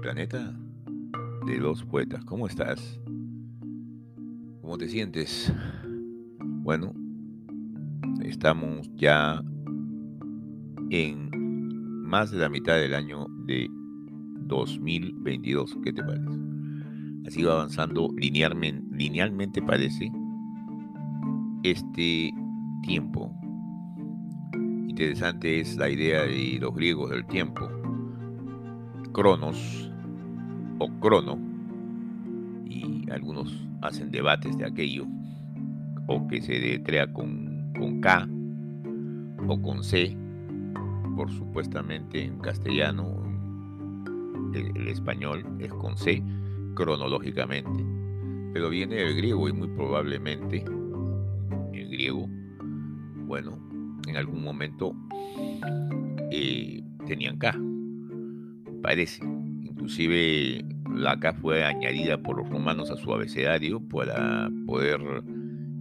Planeta de los poetas. ¿Cómo estás? ¿Cómo te sientes? Bueno, estamos ya en más de la mitad del año de 2022. ¿Qué te parece? Ha sido avanzando linealmente, linealmente parece, este tiempo interesante es la idea de los griegos del tiempo. Cronos o crono, y algunos hacen debates de aquello, o que se detrea con, con K o con C, por supuestamente en castellano, el, español es con C, cronológicamente, pero viene del griego y muy probablemente el griego, bueno, en algún momento eh, tenían K, parece. Inclusive la K fue añadida por los romanos a su abecedario para poder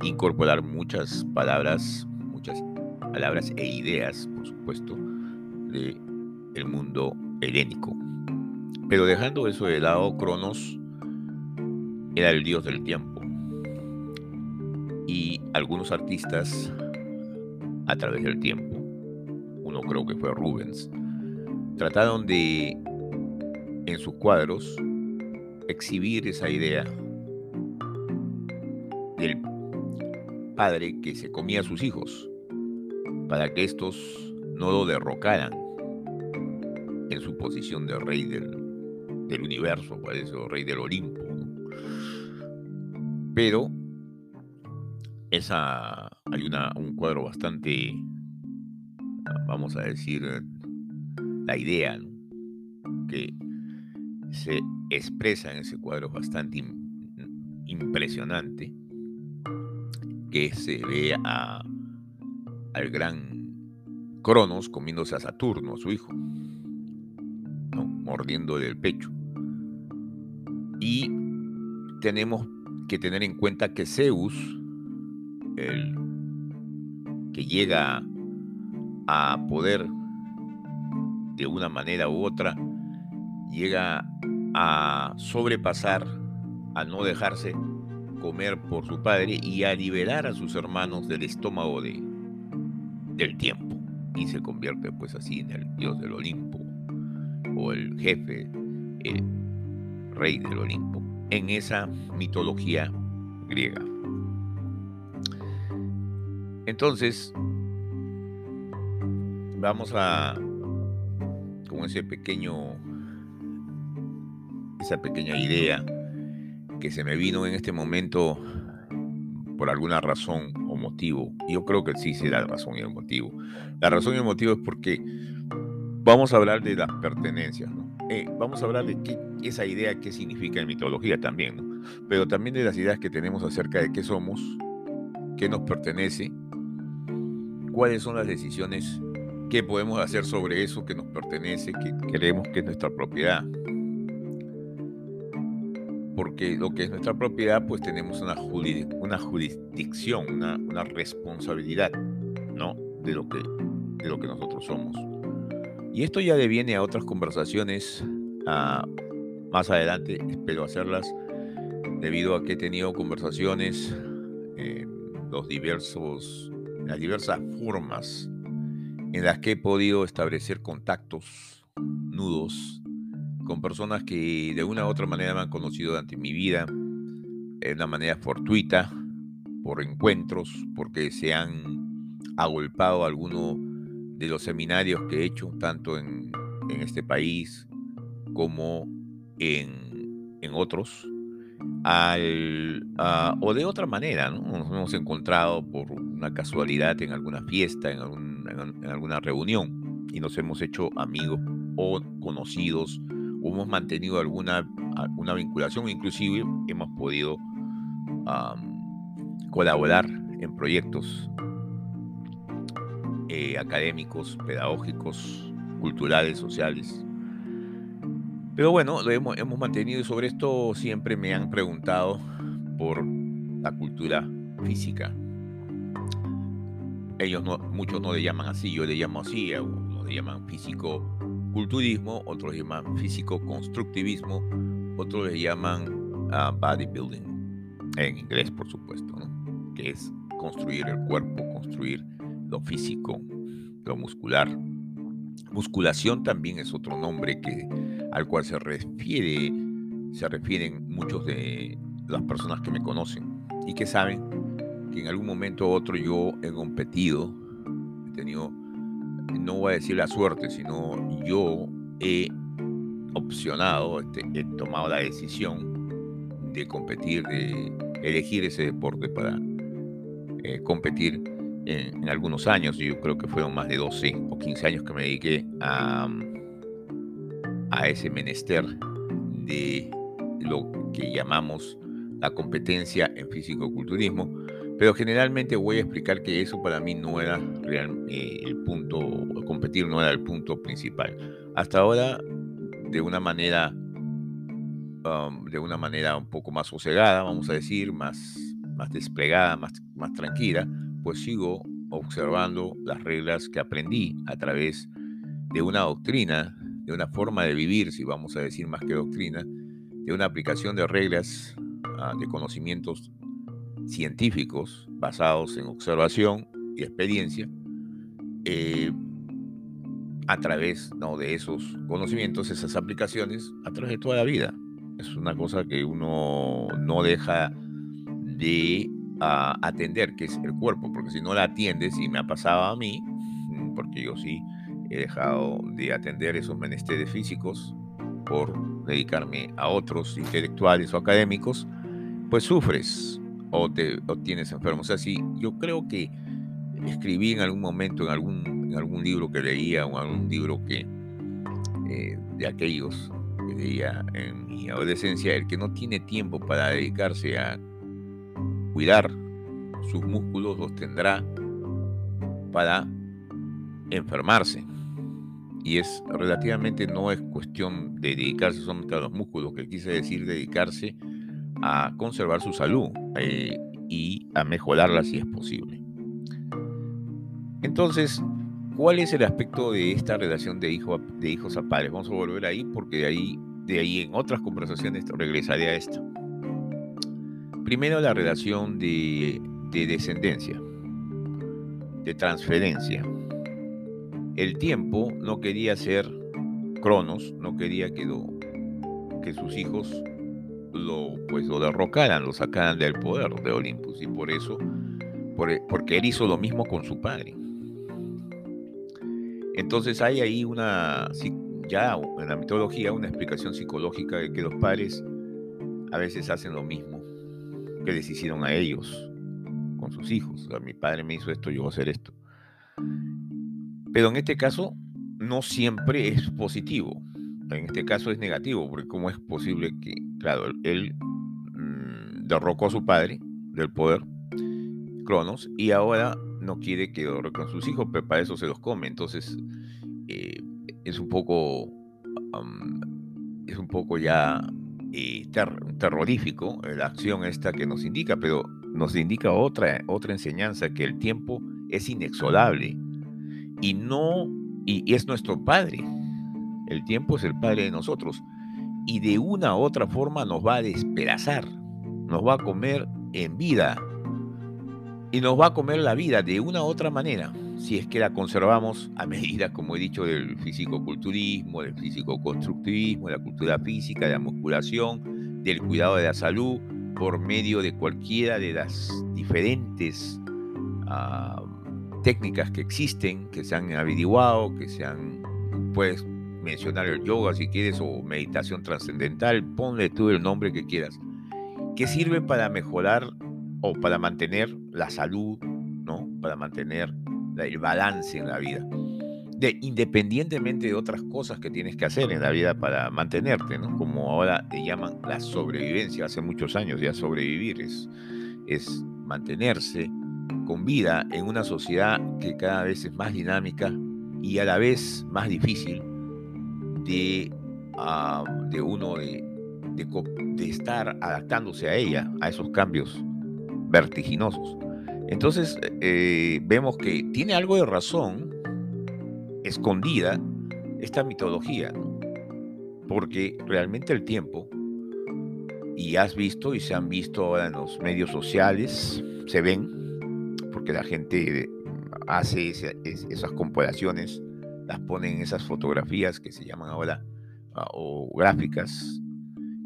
incorporar muchas palabras, muchas palabras e ideas, por supuesto, de el mundo helénico. Pero dejando eso de lado, Cronos era el dios del tiempo. Y algunos artistas a través del tiempo, uno creo que fue Rubens, trataron de, en sus cuadros, exhibir esa idea del padre que se comía a sus hijos, para que estos no lo derrocaran en su posición de rey del, del universo, parece, o rey del Olimpo. Pero esa hay una, un cuadro bastante, vamos a decir, la idea que se expresa en ese cuadro bastante impresionante, que se ve al gran Cronos comiéndose a Saturno, a su hijo, ¿no? mordiendo del pecho. Y tenemos que tener en cuenta que Zeus, el que llega a poder de una manera u otra, llega a sobrepasar, a no dejarse comer por su padre y a liberar a sus hermanos del estómago de, del tiempo. Y se convierte pues así en el dios del Olimpo o el jefe, el rey del Olimpo, en esa mitología griega. Entonces, vamos a, con ese pequeño, esa pequeña idea que se me vino en este momento por alguna razón o motivo. Yo creo que sí será la razón y el motivo. La razón y el motivo es porque vamos a hablar de las pertenencias. Eh, vamos a hablar de qué, esa idea, qué significa en mitología también. Pero también de las ideas que tenemos acerca de qué somos, qué nos pertenece cuáles son las decisiones que podemos hacer sobre eso que nos pertenece, que queremos que es nuestra propiedad. Porque lo que es nuestra propiedad, pues tenemos una, una jurisdicción, una, responsabilidad, ¿no? De lo, que, de lo que nosotros somos. Y esto ya deviene a otras conversaciones ah, más adelante, espero hacerlas, debido a que he tenido conversaciones en los diversos las diversas formas en las que he podido establecer contactos, nudos, con personas que de una u otra manera me han conocido durante mi vida, de una manera fortuita, por encuentros, porque se han agolpado alguno de los seminarios que he hecho, tanto en, este país como en, en otros o de otra manera, ¿no? Nos hemos encontrado por una casualidad en alguna fiesta, en, alguna reunión, y nos hemos hecho amigos o conocidos, hemos mantenido alguna, alguna vinculación, inclusive hemos podido colaborar en proyectos eh, académicos, pedagógicos, culturales, sociales. Pero bueno, lo hemos, hemos mantenido y sobre esto siempre me han preguntado por la cultura física. Ellos no, muchos no le llaman así, yo le llamo así, unos le llaman físico culturismo, otros llaman físico-constructivismo, otros le llaman ah, bodybuilding, en inglés por supuesto, que es construir el cuerpo, construir lo físico, lo muscular. Musculación también es otro nombre que, al cual se refiere, se refieren muchos de las personas que me conocen y que saben que en algún momento u otro yo he competido, he tenido, no voy a decir la suerte, sino yo he opcionado, este, he tomado la decisión de competir, de elegir ese deporte para eh, competir en, algunos años. Yo creo que fueron más de 12 o 15 años que me dediqué a, a ese menester de lo que llamamos la competencia en físico-culturismo, pero generalmente voy a explicar que eso para mí no era real, eh, el punto, competir no era el punto principal. Hasta ahora, de una manera, um, de una manera un poco más sosegada, vamos a decir, más, más desplegada, más, más tranquila, pues sigo observando las reglas que aprendí a través de una doctrina, de una forma de vivir, si vamos a decir más que doctrina, de una aplicación de reglas, ah, de conocimientos científicos basados en observación y experiencia, eh, a través ¿no? de esos conocimientos, esas aplicaciones, a través de toda la vida. Es una cosa que uno no deja de ah, atender, que es el cuerpo, porque si no la atiendes, y me ha pasado a mí, mm, porque yo sí he dejado de atender esos menesteres físicos por dedicarme a otros intelectuales o académicos, pues sufres o te o tienes enfermo. O sea, si yo creo que escribí en algún momento, en algún, en algún libro que leía o en algún libro que eh, de aquellos que leía en mi adolescencia, el que no tiene tiempo para dedicarse a cuidar sus músculos los tendrá para enfermarse. Y es relativamente, no es cuestión de dedicarse solamente a los músculos, que quise decir dedicarse a conservar su salud eh, y a mejorarla si es posible. Entonces, ¿cuál es el aspecto de esta relación de, hijo, de hijos a padres? Vamos a volver ahí porque de ahí, de ahí en otras conversaciones regresaré a esto. Primero la relación de, de descendencia, de transferencia. El tiempo no quería ser Cronos, no quería que, que sus hijos lo, pues, lo derrocaran, lo sacaran del poder de Olympus. Y por eso, e, porque él hizo lo mismo con su padre. Entonces hay ahí una, ya en la mitología, una explicación psicológica de que los padres a veces hacen lo mismo que les hicieron a ellos con sus hijos. mi padre me hizo esto, yo voy a hacer esto. Pero en este caso no siempre es positivo. En este caso es negativo, porque cómo es posible que claro, él mm, derrocó a su padre del poder, Cronos, y ahora no quiere que lo con sus hijos, pero para eso se los come. Entonces, eh, es un poco, es un poco ya eh, terrorífico la acción esta que nos indica, pero nos indica otra, otra enseñanza, que el tiempo es inexorable y no, y es nuestro padre. El tiempo es el padre de nosotros. Y de una u otra forma nos va a despedazar, nos va a comer en vida. Y nos va a comer la vida de una u otra manera, si es que la conservamos a medida, como he dicho, del físico-culturismo, del físico-constructivismo, de la cultura física, de la musculación, del cuidado de la salud, por medio de cualquiera de las diferentes ah, técnicas que existen, que se han averiguado, que se han, pues, mencionar el yoga si quieres o meditación trascendental, ponle tú el nombre que quieras, que sirve para mejorar o para mantener la salud, ¿no? Para mantener el balance en la vida. De, independientemente de otras cosas que tienes que hacer en la vida para mantenerte, ¿no? Como ahora te llaman la sobrevivencia, hace muchos años ya sobrevivir es, es mantenerse con vida en una sociedad que cada vez es más dinámica y a la vez más difícil de, de uno de, de, estar adaptándose a ella, a esos cambios vertiginosos. Entonces eh, vemos que tiene algo de razón escondida, esta mitología, porque realmente el tiempo, y has visto y se han visto ahora en los medios sociales, se ven, porque la gente hace esas comparaciones, las pone en esas fotografías que se llaman ahora, ah, o gráficas,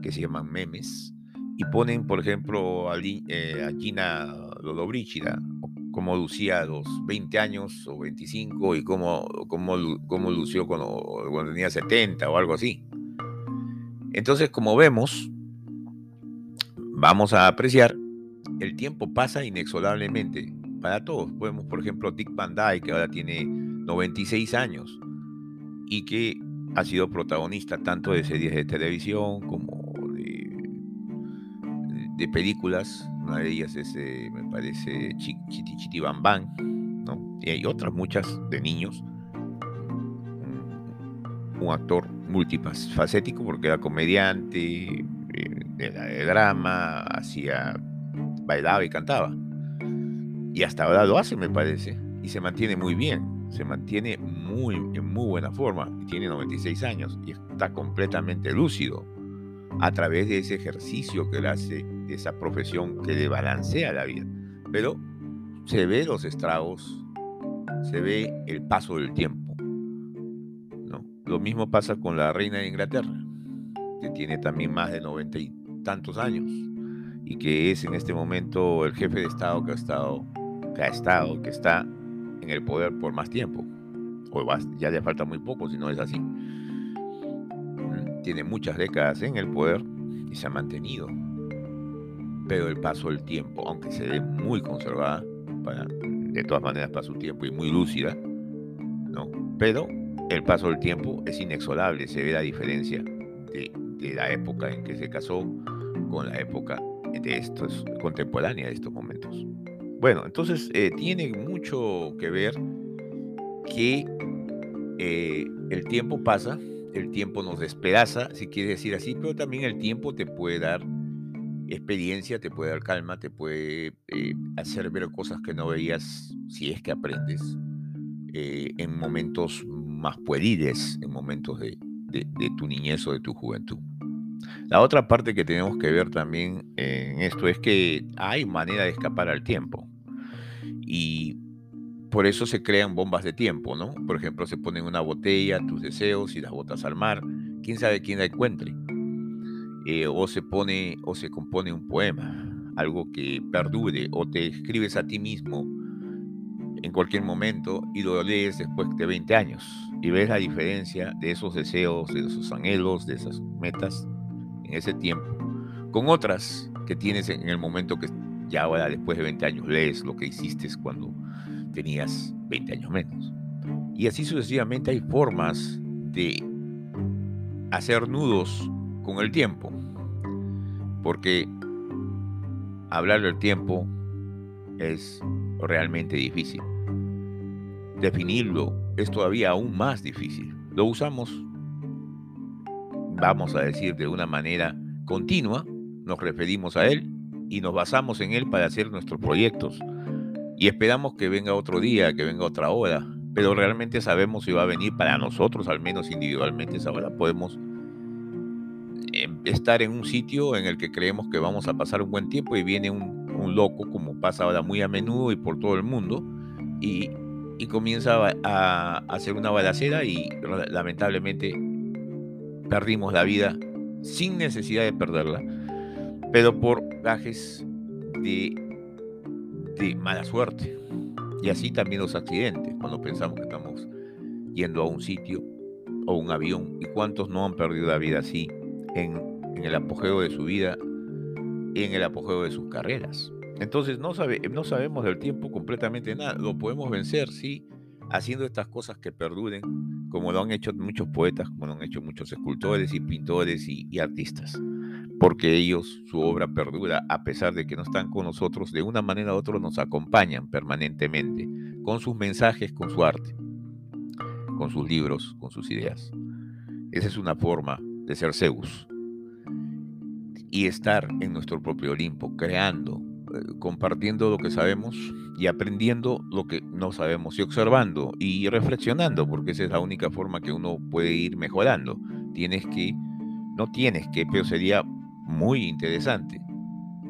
que se llaman memes, y ponen, por ejemplo, a, eh, Gina Lollobrigida, cómo lucía a los 20 años o 25 y cómo, cómo, cómo lució cuando, cuando tenía 70 o algo así. Entonces, como vemos, vamos a apreciar, el tiempo pasa inexorablemente para todos. Podemos, por ejemplo, Dick Van Dyke, que ahora tiene 96 años y que ha sido protagonista tanto de series de televisión como de, películas. Una de ellas es, eh, me parece, Chiti Chiti Bam Bam, ¿no? Y hay otras muchas de niños. Un, actor multifacético porque era comediante, eh, de drama, hacía, bailaba y cantaba. Y hasta ahora lo hace, me parece. Y se mantiene muy bien. Se mantiene muy, en muy buena forma. Tiene 96 años. Y está completamente lúcido a través de ese ejercicio que él hace, de esa profesión que le balancea la vida. Pero se ve los estragos, se ve el paso del tiempo. ¿no? Lo mismo pasa con la reina de Inglaterra, que tiene también más de 90 y tantos años y que es en este momento el jefe de Estado que ha estado que ha estado, que está en el poder por más tiempo. O ya le falta muy poco si no es así. Mm, tiene muchas décadas en el poder y se ha mantenido. Pero el paso del tiempo, aunque se ve muy conservada, de todas maneras para su tiempo y muy lúcida, ¿no? Pero el paso del tiempo es inexorable, se ve la diferencia de, de la época en que se casó con la época de estos contemporánea de estos momentos. Bueno, entonces eh, tiene mucho que ver que eh, el tiempo pasa, el tiempo nos despedaza, si quieres decir así, pero también el tiempo te puede dar experiencia, te puede dar calma, te puede eh, hacer ver cosas que no veías si es que aprendes en momentos más pueriles, en momentos de, de, tu niñez o de tu juventud. La otra parte que tenemos que ver también en esto es que hay manera de escapar al tiempo. Y por eso se crean bombas de tiempo, ¿no? Por ejemplo, se ponen una botella, tus deseos y las botas al mar. ¿Quién sabe quién la encuentre? Eh, o se pone o se compone un poema, algo que perdure, o te escribes a ti mismo en cualquier momento y lo lees después de 20 años y ves la diferencia de esos deseos, de esos anhelos, de esas metas en ese tiempo, con otras que tienes en el momento que ya ahora después de 20 años lees lo que hiciste cuando tenías 20 años menos. Y así sucesivamente hay formas de hacer nudos con el tiempo. Porque hablar del tiempo es realmente difícil. Definirlo es todavía aún más difícil. Lo usamos, vamos a decir, de una manera continua, nos referimos a él y nos basamos en él para hacer nuestros proyectos. Y esperamos que venga otro día, que venga otra hora, pero realmente sabemos si va a venir para nosotros, al menos individualmente, esa hora podemos em, estar en un sitio en el que creemos que vamos a pasar un buen tiempo y viene un, loco, como pasa ahora muy a menudo y por todo el mundo, y, y comienza a, a, hacer una balacera y lamentablemente perdimos la vida sin necesidad de perderla pero por gajes de, de mala suerte. Y así también los accidentes, cuando pensamos que estamos yendo a un sitio o un avión. ¿Y cuántos no han perdido la vida así en, en el apogeo de su vida, en el apogeo de sus carreras? Entonces no, sabe, no sabemos del tiempo completamente nada. Lo podemos vencer, sí, haciendo estas cosas que perduren, como lo han hecho muchos poetas, como lo han hecho muchos escultores y pintores y artistas porque ellos, su obra perdura, a pesar de que no están con nosotros, de una manera u otra nos acompañan permanentemente, con sus mensajes, con su arte, con sus libros, con sus ideas. Esa es una forma de ser Zeus y estar en nuestro propio Olimpo, creando, eh, compartiendo lo que sabemos y aprendiendo lo que no sabemos y observando y reflexionando, porque esa es la única forma que uno puede ir mejorando. Tienes que, no tienes que, pero sería muy interesante.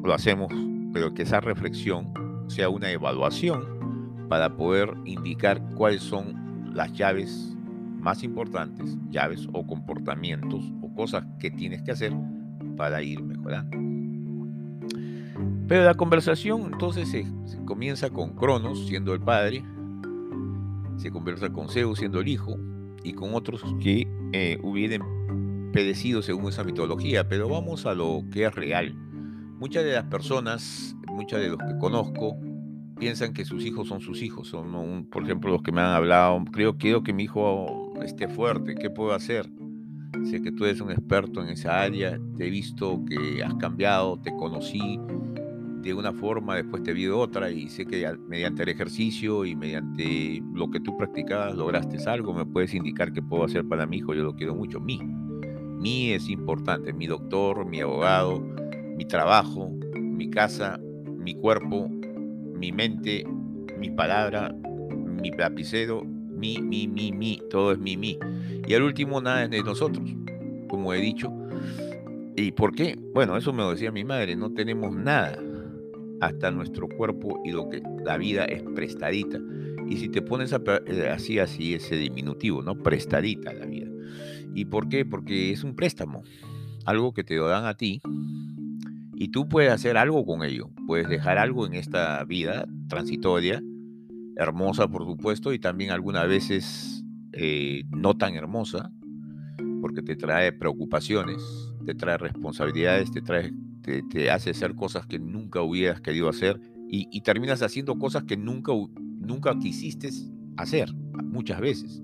Lo hacemos, pero que esa reflexión sea una evaluación para poder indicar cuáles son las llaves más importantes, llaves o comportamientos o cosas que tienes que hacer para ir mejorando. Pero la conversación entonces se, comienza con Cronos siendo el padre, se conversa con Zeus siendo el hijo y con otros que eh, hubieran según esa mitología, pero vamos a lo que es real. Muchas de las personas, muchas de los que conozco, piensan que sus hijos son sus hijos. Son, por ejemplo, los que me han hablado, creo, quiero que mi hijo esté fuerte, ¿qué puedo hacer? Sé que tú eres un experto en esa área, te he visto que has cambiado, te conocí de una forma, después te vi de otra y sé que mediante el ejercicio y mediante lo que tú practicabas lograste algo, me puedes indicar qué puedo hacer para mi hijo, yo lo quiero mucho. Mi, mi es importante, mi doctor, mi abogado, mi trabajo, mi casa, mi cuerpo, mi mente, mi palabra, mi lapicero, mi, mi, mi, mi, todo es mi, mi. Y al último, nada es de nosotros, como he dicho. ¿Y por qué? Bueno, eso me lo decía mi madre, no tenemos nada hasta nuestro cuerpo y lo que la vida es prestadita. Y si te pones eh, así, así, ese diminutivo, ¿no? Prestadita la vida. ¿Y por qué? Porque es un préstamo, algo que te lo dan a ti y tú puedes hacer algo con ello. Puedes dejar algo en esta vida transitoria, hermosa por supuesto, y también algunas veces eh, no tan hermosa, porque te trae preocupaciones, te trae responsabilidades, te trae te, hace hacer cosas que nunca hubieras querido hacer y, terminas haciendo cosas que nunca, nunca quisiste hacer muchas veces.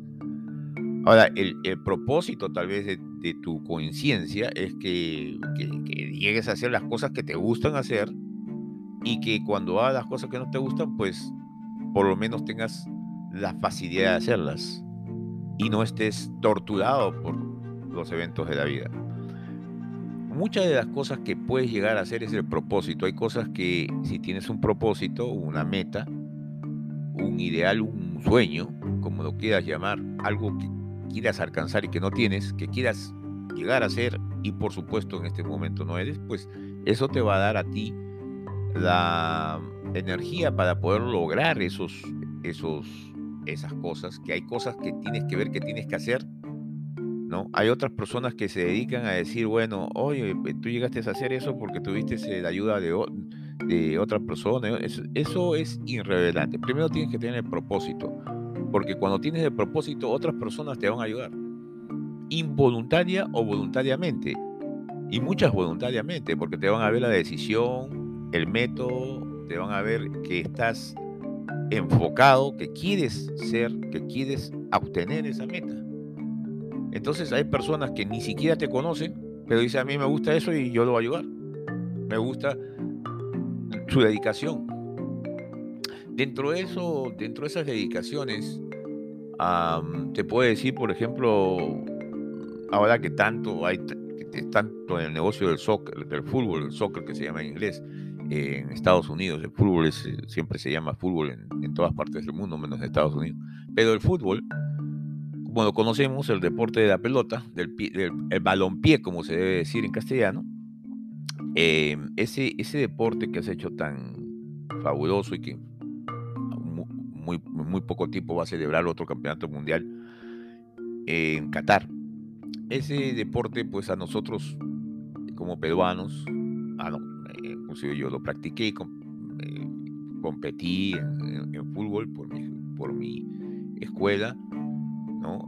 Ahora, el, propósito tal vez de, tu conciencia es que, que, llegues a hacer las cosas que te gustan hacer y que cuando hagas las cosas que no te gustan, pues por lo menos tengas la facilidad de hacerlas y no estés torturado por los eventos de la vida muchas de las cosas que puedes llegar a hacer es el propósito. Hay cosas que si tienes un propósito, una meta, un ideal, un sueño, como lo quieras llamar, algo que quieras alcanzar y que no tienes, que quieras llegar a ser y por supuesto en este momento no eres, pues eso te va a dar a ti la energía para poder lograr esos, esos, esas cosas, que hay cosas que tienes que ver, que tienes que hacer ¿no? Hay otras personas que se dedican a decir, bueno, oye, eh, tú llegaste a hacer eso porque tuviste la ayuda de, de otra persona. Eso, es irrelevante. Primero tienes que tener el propósito, porque cuando tienes el propósito, otras personas te van a ayudar, involuntaria o voluntariamente. Y muchas voluntariamente, porque te van a ver la decisión, el método, te van a ver que estás enfocado, que quieres ser, que quieres obtener esa meta. Entonces hay personas que ni siquiera te conocen, pero dicen a mí me gusta eso y yo lo voy a ayudar. Me gusta su dedicación. Dentro de eso, dentro de esas dedicaciones, te puedo decir, por ejemplo, ahora que tanto hay tanto en el negocio del soccer, del fútbol, el soccer que se llama en inglés, en Estados Unidos, el fútbol es, siempre se llama fútbol en, en todas partes del mundo, menos en Estados Unidos. Pero el fútbol bueno, conocemos, el deporte de la pelota, del, el balompié, como se debe decir en castellano, eh, ese, ese deporte que has hecho tan fabuloso y que muy, muy poco tiempo va a celebrar otro campeonato mundial en Qatar. Ese deporte, pues a nosotros como peruanos, ah, no, eh, inclusive yo lo practiqué, eh, competí en, fútbol por por mi escuela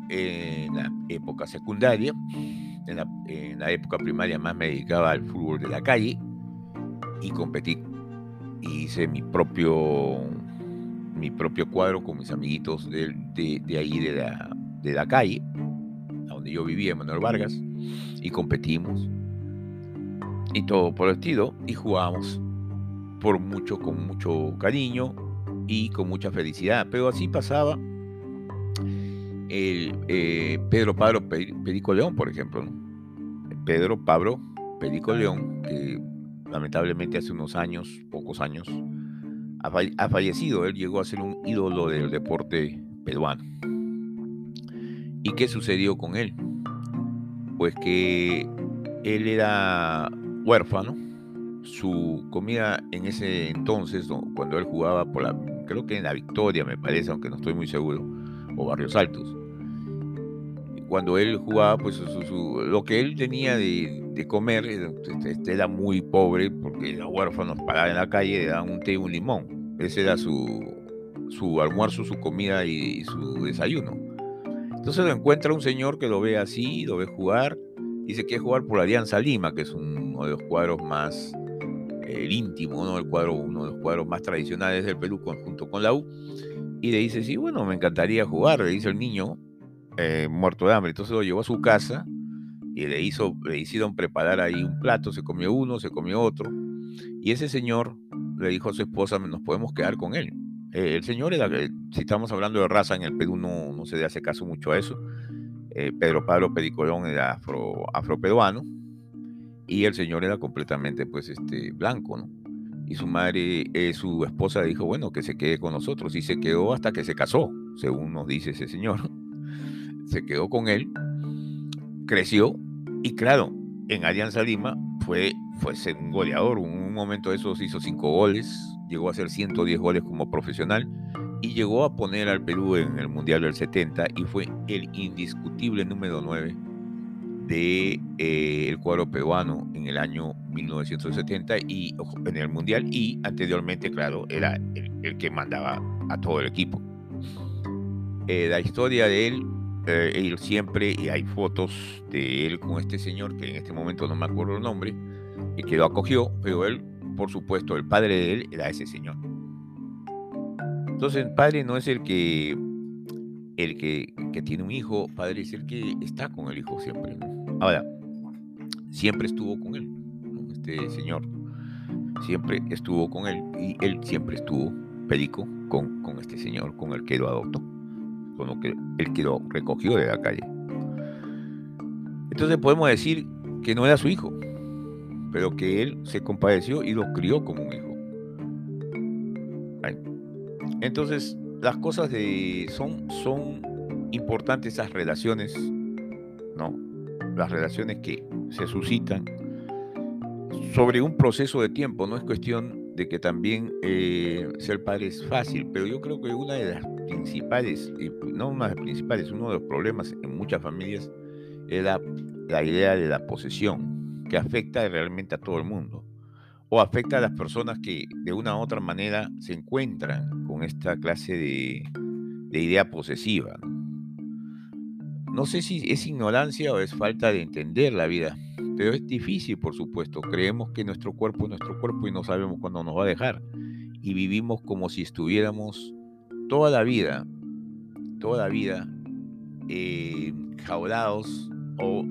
en la época secundaria, en la, época primaria más me dedicaba al fútbol de la calle y competí. Hice mi propio, mi propio cuadro con mis amiguitos de, de, ahí de la, de la calle, donde yo vivía, Manuel Vargas, y competimos. Y todo por el estilo, y jugábamos por mucho, con mucho cariño y con mucha felicidad. Pero así pasaba el, eh, Pedro Pablo Perico León, por ejemplo. Pedro Pablo Perico León, que lamentablemente hace unos años, pocos años, ha, fallecido. Él llegó a ser un ídolo del deporte peruano. ¿Y qué sucedió con él? Pues que él era huérfano. Su comida en ese entonces, cuando él jugaba por la, creo que en la Victoria, me parece, aunque no estoy muy seguro, o Barrios Altos. Cuando él jugaba, pues lo que él tenía de, comer este, era muy pobre, porque los huérfanos paraban en la calle, le daban un té y un limón. Ese era su, su almuerzo, su comida y su desayuno. Entonces lo encuentra un señor que lo ve así, lo ve jugar, dice que jugar por Alianza Lima, que es uno de los cuadros más eh, íntimos, uno, cuadro, uno de los cuadros más tradicionales del Perú junto con la U. Y le dice, sí, bueno, me encantaría jugar, le dice el niño, eh, muerto de hambre. Entonces lo llevó a su casa y le, hizo, le hicieron preparar ahí un plato, se comió uno, se comió otro. Y ese señor le dijo a su esposa, nos podemos quedar con él. Eh, el señor era, si estamos hablando de raza en el Perú, no, no se le hace caso mucho a eso. Eh, Pedro Pablo Pericolón era afro, afroperuano y el señor era completamente pues este blanco, ¿no? Y su madre, eh, su esposa dijo, bueno, que se quede con nosotros y se quedó hasta que se casó, según nos dice ese señor. Se quedó con él, creció y claro, en Alianza Lima fue, fue un goleador, un momento de esos hizo cinco goles, llegó a hacer 110 goles como profesional y llegó a poner al Perú en el Mundial del 70 y fue el indiscutible número 9 del de, eh, cuadro peruano en el año 1970 y en el Mundial y anteriormente, claro, era el, que mandaba a todo el equipo. Eh, la historia de él, eh, él siempre, y hay fotos de él con este señor, que en este momento no me acuerdo el nombre, y que lo acogió, pero él por supuesto, el padre de él era ese señor. Entonces, el padre no es el que el que, tiene un hijo, padre es el que está con el hijo siempre. Ahora, siempre estuvo con él, este señor. Siempre estuvo con él y él siempre estuvo, perico, con, con este señor, con el que lo adoptó, con que él que lo recogió de la calle. Entonces podemos decir que no era su hijo, pero que él se compadeció y lo crió como un hijo. Entonces, las cosas de, son, son importantes esas relaciones, ¿no? Las relaciones que se suscitan sobre un proceso de tiempo, no es cuestión de que también eh, ser padre es fácil, pero yo creo que una de las principales, no una de las principales, uno de los problemas en muchas familias es la idea de la posesión, que afecta realmente a todo el mundo o afecta a las personas que de una u otra manera se encuentran con esta clase de, idea posesiva. ¿no? sé si es ignorancia o es falta de entender la vida, pero es difícil, por supuesto. Creemos que nuestro cuerpo es nuestro cuerpo y no sabemos cuándo nos va a dejar. Y vivimos como si estuviéramos toda la vida, toda la vida, eh, jaulados o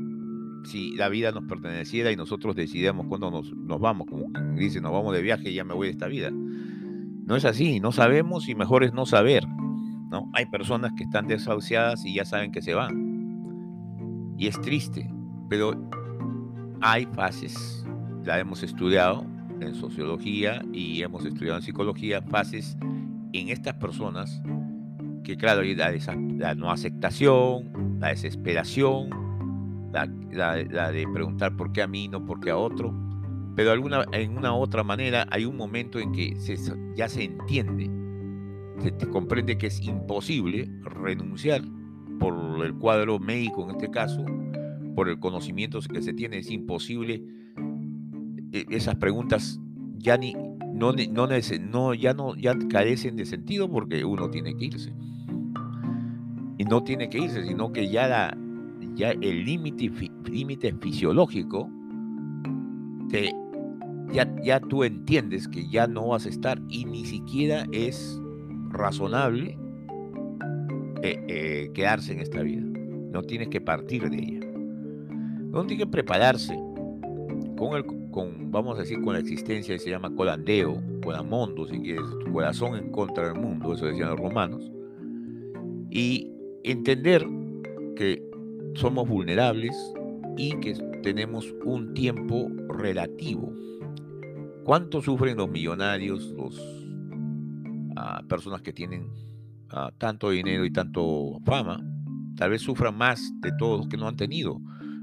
si la vida nos perteneciera y nosotros decidíamos cuándo nos, nos vamos, como dice, nos vamos de viaje y ya me voy de esta vida. No es así, no sabemos y mejor es no saber. ¿no? Hay personas que están desahuciadas y ya saben que se van. Y es triste, pero hay fases, la hemos estudiado en sociología y hemos estudiado en psicología, fases en estas personas que claro, la, la no aceptación, la desesperación, la, de preguntar por qué a mí, no por qué a otro, pero alguna, en una otra manera hay un momento en que ya se entiende, se comprende que es imposible renunciar por el cuadro médico en este caso, por el conocimiento que se tiene, es imposible. E, esas preguntas ya ni no, no, ya no ya carecen de sentido porque uno tiene que irse. Y no tiene que irse, sino que ya la, ya el límite límite fisiológico, te, ya, ya tú entiendes que ya no vas a estar y ni siquiera es razonable eh, eh, quedarse en esta vida. No tienes que partir de ella. No tiene que prepararse con el, con, vamos a decir, con la existencia que se llama colandeo, colamondo, si quieres, tu corazón en contra del mundo, eso decían los romanos, y entender que somos vulnerables y que tenemos un tiempo relativo. ¿Cuánto sufren los millonarios, los personas que tienen ah, tanto dinero y tanto fama, tal vez sufran más de todos los que no han tenido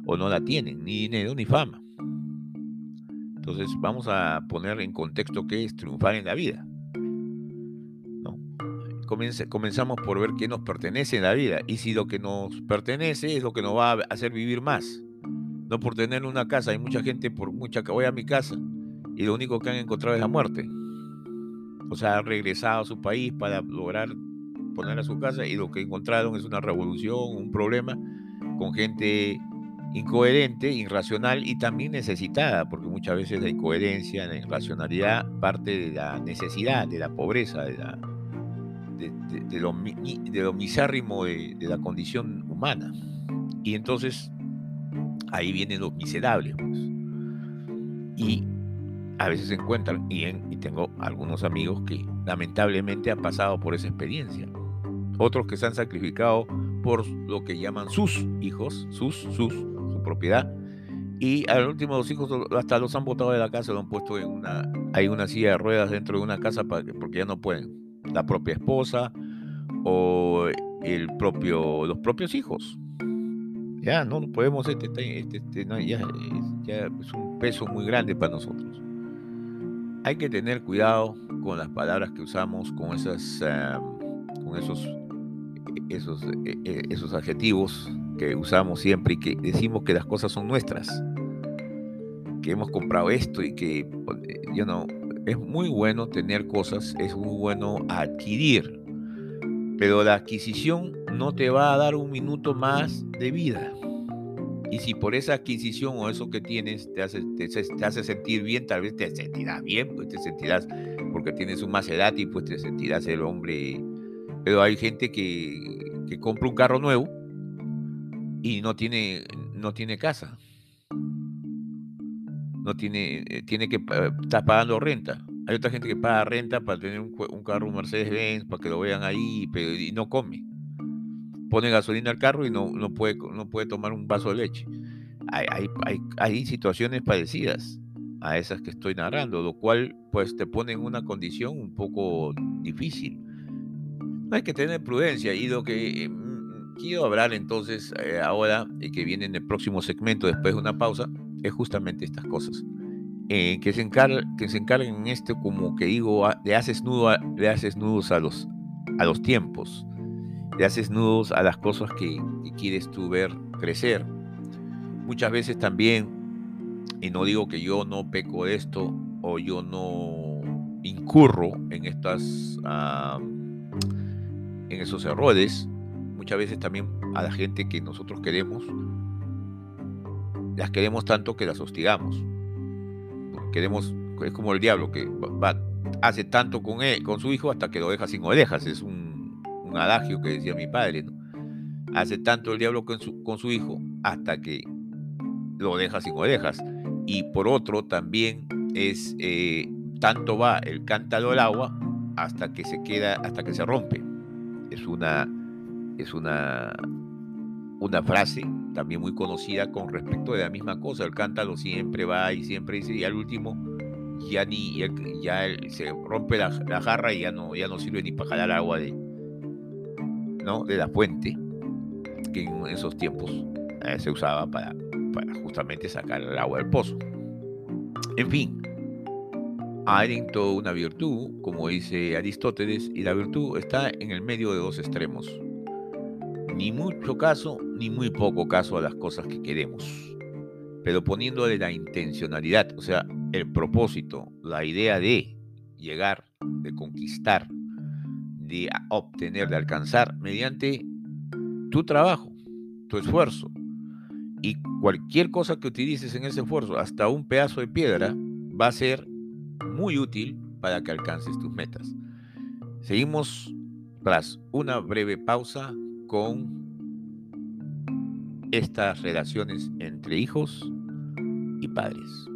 o no la tienen, ni dinero ni fama. Entonces vamos a poner en contexto qué es triunfar en la vida. ¿no? comenzamos por ver qué nos pertenece en la vida y si lo que nos pertenece es lo que nos va a hacer vivir más. No por tener una casa, hay mucha gente por mucha que voy a mi casa y lo único que han encontrado es la muerte. O sea, han regresado a su país para lograr poner a su casa y lo que encontraron es una revolución, un problema con gente incoherente, irracional y también necesitada, porque muchas veces la incoherencia, la irracionalidad parte de la necesidad, de la pobreza, de, lo, de misérrimo de, la condición humana. Y entonces ahí vienen los miserables. Pues. Y a veces se encuentran, y tengo algunos amigos que lamentablemente han pasado por esa experiencia. Otros que se han sacrificado por lo que llaman sus hijos, sus, sus, propiedad. Y al último los hijos hasta los han botado de la casa, lo han puesto en una, hay una silla de ruedas dentro de una casa para, porque ya no pueden. La propia esposa o el propio, los propios hijos. Ya no podemos, este, este, este ya, es un peso muy grande para nosotros. Hay que tener cuidado con las palabras que usamos, con esas, con esos, esos, e, e, esos adjetivos que usamos siempre y que decimos que las cosas son nuestras, que hemos comprado esto y que, yo no, es muy bueno tener cosas, es muy bueno adquirir, pero la adquisición no te va a dar un minuto más de vida. Y si por esa adquisición o eso que tienes te hace, te, hace sentir bien, tal vez te sentirás bien, pues te sentirás porque tienes un Maserati, pues te sentirás el hombre. Pero hay gente que, que compra un carro nuevo y no tiene, no tiene casa. No tiene, eh, tiene que estar pagando renta. Hay otra gente que paga renta para tener un, un carro, Mercedes-Benz, para que lo vean ahí, pero y no come. Pone gasolina al carro y no, no, puede, no puede tomar un vaso de leche. Hay, hay, hay, hay situaciones parecidas a esas que estoy narrando, lo cual pues te pone en una condición un poco difícil. Hay que tener prudencia y lo que em, quiero hablar entonces eh, ahora, y que viene en el próximo segmento después de una pausa, es justamente estas cosas. Eh, que, se encarguen, que se encarguen en esto, como que digo, le haces, nudo le haces nudos a los, a los tiempos, le haces nudos a las cosas que, que quieres tú ver crecer. Muchas veces también, y no digo que yo no peco de esto o yo no incurro en estas en esos errores, muchas veces también a la gente que nosotros queremos, las queremos tanto que las hostigamos. Queremos, es como el diablo que hace tanto con, él, con su hijo hasta que lo deja sin orejas. Es un, adagio que decía mi padre. Hace tanto el diablo con su, con su hijo hasta que lo deja sin orejas. Y por otro también es eh, tanto va el cántalo al agua hasta que se queda, hasta que se rompe. Es una es una, una frase también muy conocida con respecto de la misma cosa. El cántalo siempre va y siempre dice, y al último ya ni ya se rompe la, jarra y ya no, ya no sirve ni para jalar agua de, ¿no? de la fuente, que en esos tiempos eh, se usaba para, para justamente sacar el agua del pozo. En fin, hay en toda una virtud, como dice Aristóteles, y la virtud está en el medio de dos extremos ni mucho caso ni muy poco caso a las cosas que queremos, pero poniéndole la intencionalidad, o sea, el propósito, la idea de llegar, de conquistar, de obtener, de alcanzar mediante tu trabajo, tu esfuerzo. Y cualquier cosa que utilices en ese esfuerzo, hasta un pedazo de piedra, va a ser muy útil para que alcances tus metas. Seguimos tras una breve pausa con estas relaciones entre hijos y padres.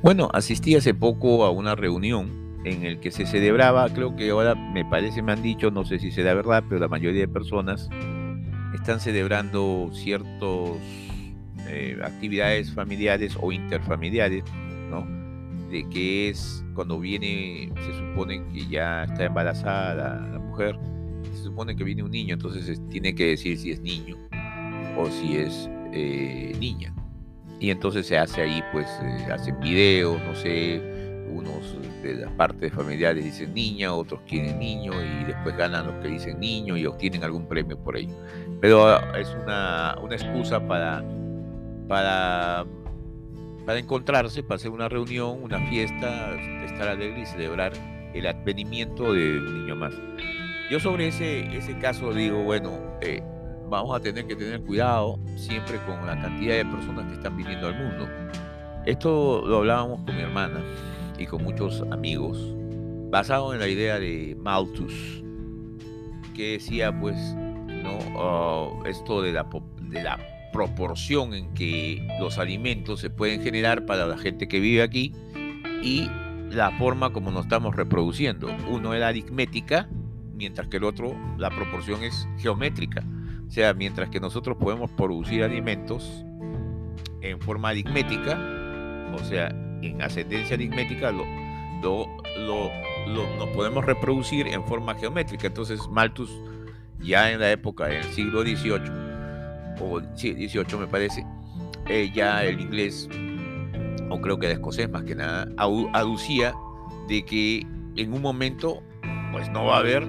Bueno, asistí hace poco a una reunión en el que se celebraba, creo que ahora me parece, me han dicho, no sé si será verdad, pero la mayoría de personas están celebrando ciertas eh, actividades familiares o interfamiliares, ¿no? De que es cuando viene, se supone que ya está embarazada la, mujer, se supone que viene un niño, entonces tiene que decir si es niño o si es eh, niña. Y entonces se hace ahí, pues, eh, hacen videos, no sé, unos de las partes familiares dicen niña, otros quieren niño y después ganan los que dicen niño y obtienen algún premio por ello. Pero ah, es una, una excusa para, para, para encontrarse, para hacer una reunión, una fiesta, estar alegre y celebrar el advenimiento de un niño más. Yo sobre ese, ese caso digo, bueno, eh, vamos a tener que tener cuidado siempre con la cantidad de personas que están viniendo al mundo. Esto lo hablábamos con mi hermana y con muchos amigos, basado en la idea de Malthus, que decía pues, ¿no? Ah, esto de la, de la proporción en que los alimentos se pueden generar para la gente que vive aquí y la forma como nos estamos reproduciendo. Uno era aritmética, mientras que el otro, la proporción es geométrica. O sea, mientras que nosotros podemos producir alimentos en forma aritmética, o sea, en ascendencia aritmética, lo, lo, nos podemos reproducir en forma geométrica. Entonces, Malthus, ya en la época del siglo XVIII, o XVIII me parece, eh, ya el inglés, o creo que el escocés más que nada, aducía de que en un momento, pues no va a haber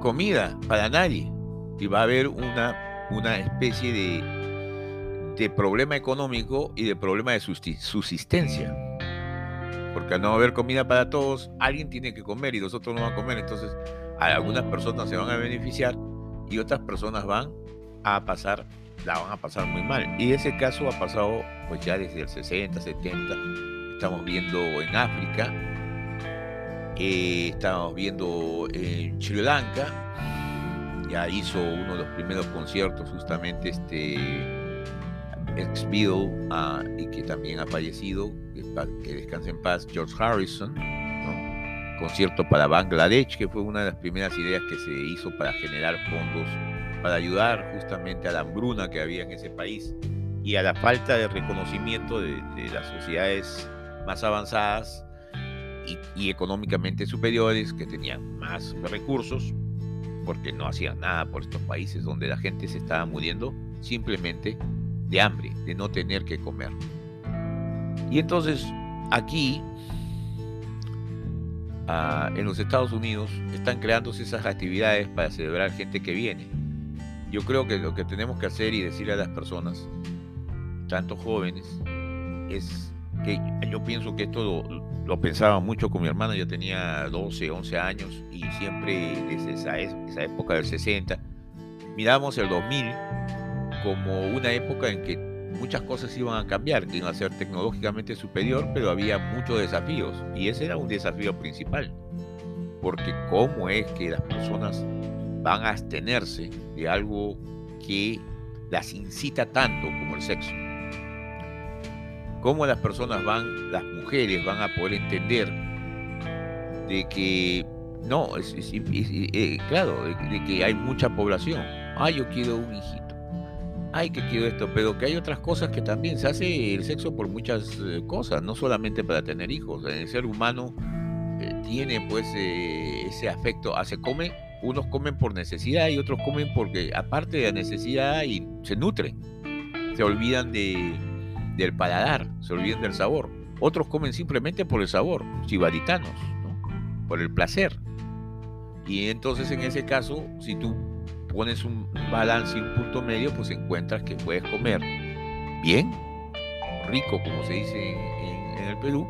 comida para nadie y va a haber una, una especie de, de problema económico y de problema de subsistencia. Porque al no haber comida para todos, alguien tiene que comer y nosotros no vamos a comer. Entonces, algunas personas se van a beneficiar y otras personas van a pasar, la van a pasar muy mal. Y ese caso ha pasado pues ya desde el 60, 70. Estamos viendo en África, eh, estamos viendo en Sri Lanka, ya hizo uno de los primeros conciertos justamente este ex ah, y que también ha fallecido, que, descanse en paz, George Harrison, concierto para Bangladesh, que fue una de las primeras ideas que se hizo para generar fondos, para ayudar justamente a la hambruna que había en ese país y a la falta de reconocimiento de, las sociedades más avanzadas y, económicamente superiores que tenían más recursos porque no hacían nada por estos países donde la gente se estaba muriendo simplemente de hambre, de no tener que comer. Y entonces aquí, ah, en los Estados Unidos, están creándose esas actividades para celebrar gente que viene. Yo creo que lo que tenemos que hacer y decirle a las personas, tanto jóvenes, es que yo pienso que esto lo, pensaba mucho con mi hermana, yo tenía 12, 11 años y siempre desde esa, esa época del 60, miramos el 2000 como una época en que muchas cosas iban a cambiar, que iban a ser tecnológicamente superior, pero había muchos desafíos y ese era un desafío principal. Porque cómo es que las personas van a abstenerse de algo que las incita tanto como el sexo. Cómo las personas van, las mujeres van a poder entender de que no, es, eh, claro, de, que hay mucha población. Ah, yo quiero un hijito ay, que quiero esto, pero que hay otras cosas que también se hace el sexo por muchas eh, cosas, no solamente para tener hijos. El ser humano eh, tiene pues eh, ese afecto, se come, unos comen por necesidad y otros comen porque aparte de la necesidad y se nutren, se olvidan de, del paladar, se olvidan del sabor. Otros comen simplemente por el sabor, chivaritanos, por el placer. Y entonces en ese caso, si tú pones un balance y un punto medio, pues encuentras que puedes comer bien, rico, como se dice en, el Perú,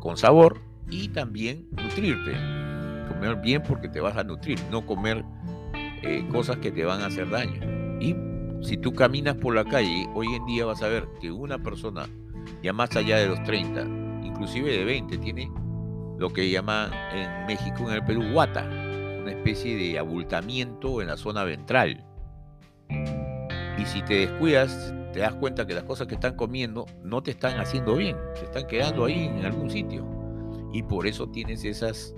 con sabor y también nutrirte. Comer bien porque te vas a nutrir, no comer eh, cosas que te van a hacer daño. Y si tú caminas por la calle, hoy en día vas a ver que una persona ya más allá de los 30, inclusive de 20, tiene lo que llaman en México, en el Perú, guata una especie de abultamiento en la zona ventral. Y si te descuidas, te das cuenta que las cosas que están comiendo no te están haciendo bien, se están quedando ahí en algún sitio. Y por eso tienes esas,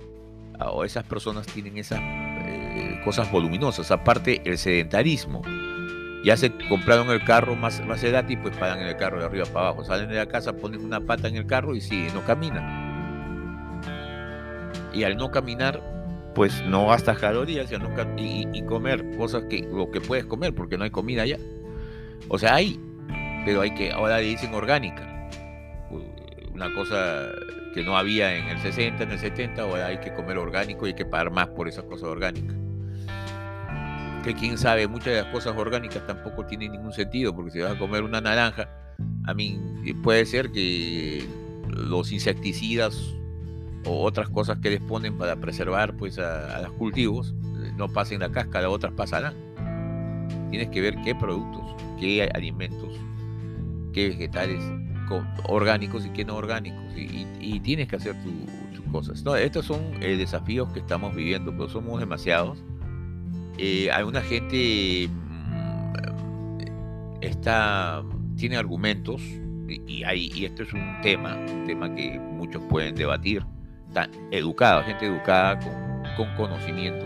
o esas personas tienen esas eh, cosas voluminosas. Aparte, el sedentarismo. Ya se compraron el carro más, y pues pagan en el carro de arriba para abajo. Salen de la casa, ponen una pata en el carro y siguen, no caminan. Y al no caminar, pues no gastas calorías y, comer cosas que lo que puedes comer porque no hay comida allá. O sea, hay, pero hay que, ahora le dicen orgánica. Una cosa que no había en el 60, en el 70, ahora hay que comer orgánico y hay que pagar más por esas cosas orgánicas. Que quién sabe, muchas de las cosas orgánicas tampoco tienen ningún sentido, porque si vas a comer una naranja, a mí puede ser que los insecticidas o otras cosas que les ponen para preservar pues a, los cultivos no pasen la cáscara, otras pasarán. Tienes que ver qué productos, qué alimentos, qué vegetales orgánicos y qué no orgánicos. Y, tienes que hacer tus cosas. No, estos son eh, desafíos que estamos viviendo, pero somos demasiados. Eh, alguna gente mm, está, tiene argumentos y, hay, y esto es un tema, un tema que muchos pueden debatir. Educada, gente educada con, conocimiento.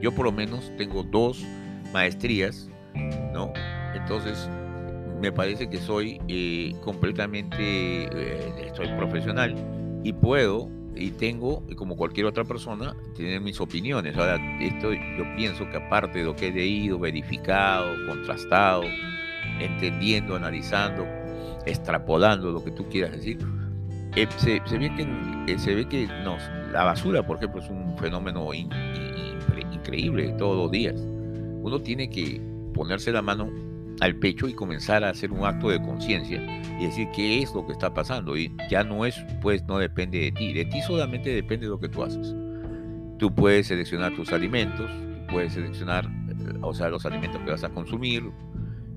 Yo por lo menos tengo dos maestrías, ¿no? Entonces, me parece que soy eh, completamente, eh, estoy profesional y puedo y tengo, como cualquier otra persona, tener mis opiniones. Ahora, esto yo pienso que aparte de lo que he leído, verificado, contrastado, entendiendo, analizando, extrapolando lo que tú quieras decir, eh, se, ve que, se ve que la basura, por ejemplo, es un fenómeno increíble todos los días. Uno tiene que ponerse la mano al pecho y comenzar a hacer un acto de conciencia y decir qué es lo que está pasando. Y ya no es, pues no depende de ti, de ti solamente depende de lo que tú haces. Tú puedes seleccionar tus alimentos, puedes seleccionar, eh, o sea, los alimentos que vas a consumir,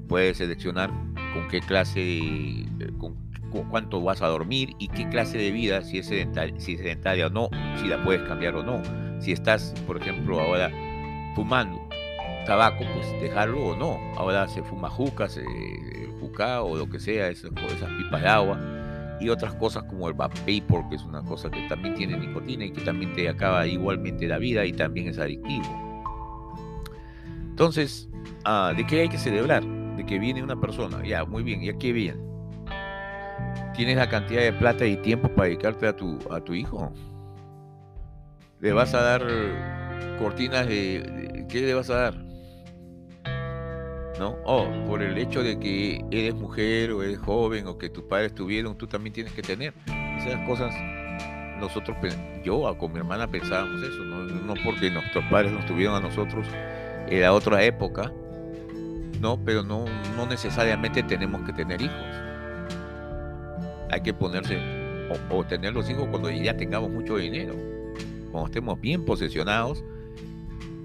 puedes seleccionar con qué clase, con, cuánto vas a dormir y qué clase de vida, si es sedentaria, si es sedentaria o no, si la puedes cambiar o no. Si estás, por ejemplo, ahora fumando, tabaco, pues dejarlo o no. Ahora se fuma jucas, el juca o lo que sea, esas, esas pipas de agua y otras cosas como el vapor, que es una cosa que también tiene nicotina y que también te acaba igualmente la vida y también es adictivo. Entonces, ah, ¿de qué hay que celebrar? De que viene una persona, ya, muy bien, ¿y a qué viene? ¿Tienes la cantidad de plata y tiempo para dedicarte a tu, a tu hijo? ¿Le vas a dar cortinas de, ¿Qué le vas a dar? ¿no? O por el hecho de que eres mujer o eres joven o que tus padres tuvieron, tú también tienes que tener. Esas cosas, nosotros, yo con mi hermana pensábamos eso, no, porque nuestros padres nos tuvieron a nosotros, era otra época, ¿no? Pero no, no necesariamente tenemos que tener hijos. Hay que ponerse o, o tener los hijos cuando ya tengamos mucho dinero, cuando estemos bien posesionados